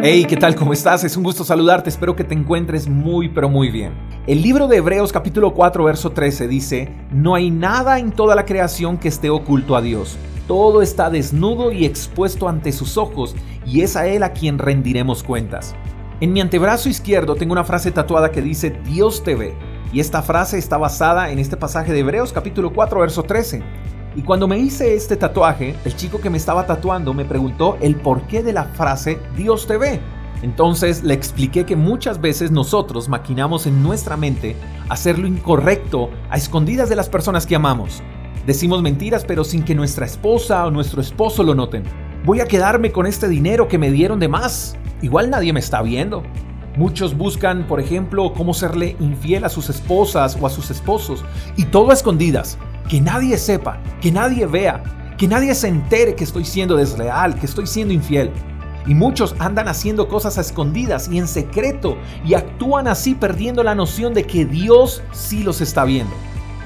Hey, ¿qué tal? ¿Cómo estás? Es un gusto saludarte, espero que te encuentres muy pero muy bien. El libro de Hebreos capítulo 4 verso 13 dice, No hay nada en toda la creación que esté oculto a Dios. Todo está desnudo y expuesto ante sus ojos, y es a Él a quien rendiremos cuentas. En mi antebrazo izquierdo tengo una frase tatuada que dice, Dios te ve. Y esta frase está basada en este pasaje de Hebreos capítulo 4 verso 13. Y cuando me hice este tatuaje, el chico que me estaba tatuando me preguntó el porqué de la frase Dios te ve. Entonces le expliqué que muchas veces nosotros maquinamos en nuestra mente hacer lo incorrecto a escondidas de las personas que amamos. Decimos mentiras pero sin que nuestra esposa o nuestro esposo lo noten. Voy a quedarme con este dinero que me dieron de más. Igual nadie me está viendo. Muchos buscan, por ejemplo, cómo serle infiel a sus esposas o a sus esposos. Y todo a escondidas que nadie sepa, que nadie vea, que nadie se entere que estoy siendo desleal, que estoy siendo infiel. Y muchos andan haciendo cosas a escondidas y en secreto y actúan así perdiendo la noción de que Dios sí los está viendo.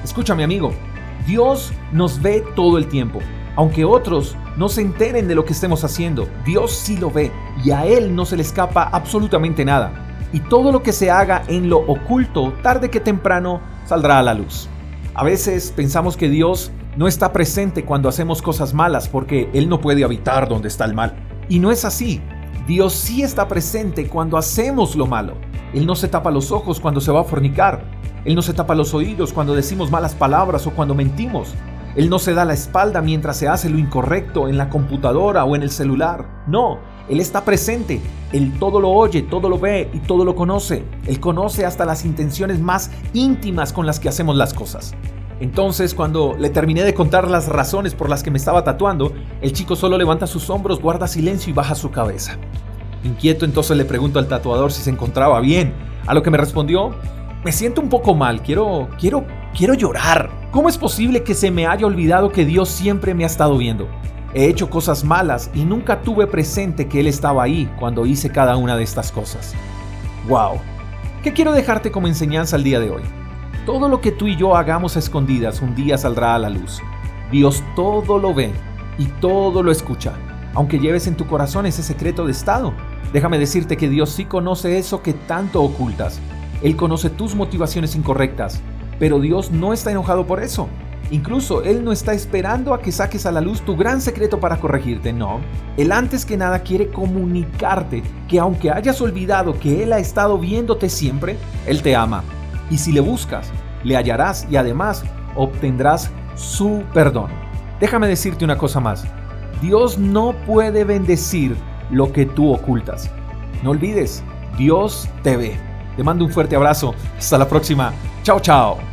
Escúchame amigo, Dios nos ve todo el tiempo. Aunque otros no se enteren de lo que estemos haciendo, Dios sí lo ve y a Él no se le escapa absolutamente nada. Y todo lo que se haga en lo oculto, tarde que temprano, saldrá a la luz. A veces pensamos que Dios no está presente cuando hacemos cosas malas porque Él no puede habitar donde está el mal. Y no es así. Dios sí está presente cuando hacemos lo malo. Él no se tapa los ojos cuando se va a fornicar. Él no se tapa los oídos cuando decimos malas palabras o cuando mentimos. Él no se da la espalda mientras se hace lo incorrecto en la computadora o en el celular. No, Él está presente. Él todo lo oye, todo lo ve y todo lo conoce. Él conoce hasta las intenciones más íntimas con las que hacemos las cosas. Entonces, cuando le terminé de contar las razones por las que me estaba tatuando, el chico solo levanta sus hombros, guarda silencio y baja su cabeza. Inquieto entonces le pregunto al tatuador si se encontraba bien, a lo que me respondió, me siento un poco mal, quiero, quiero, quiero llorar. ¿Cómo es posible que se me haya olvidado que Dios siempre me ha estado viendo? He hecho cosas malas y nunca tuve presente que Él estaba ahí cuando hice cada una de estas cosas. ¡Wow! ¿Qué quiero dejarte como enseñanza el día de hoy? Todo lo que tú y yo hagamos a escondidas un día saldrá a la luz. Dios todo lo ve y todo lo escucha, aunque lleves en tu corazón ese secreto de estado. Déjame decirte que Dios sí conoce eso que tanto ocultas él conoce tus motivaciones incorrectas, pero Dios no está enojado por eso. Incluso Él no está esperando a que saques a la luz tu gran secreto para corregirte, no. Él antes que nada quiere comunicarte que aunque hayas olvidado que Él ha estado viéndote siempre, Él te ama. Y si le buscas, le hallarás y además obtendrás su perdón. Déjame decirte una cosa más. Dios no puede bendecir lo que tú ocultas. No olvides, Dios te ve. Te mando un fuerte abrazo. Hasta la próxima. Chao, chao.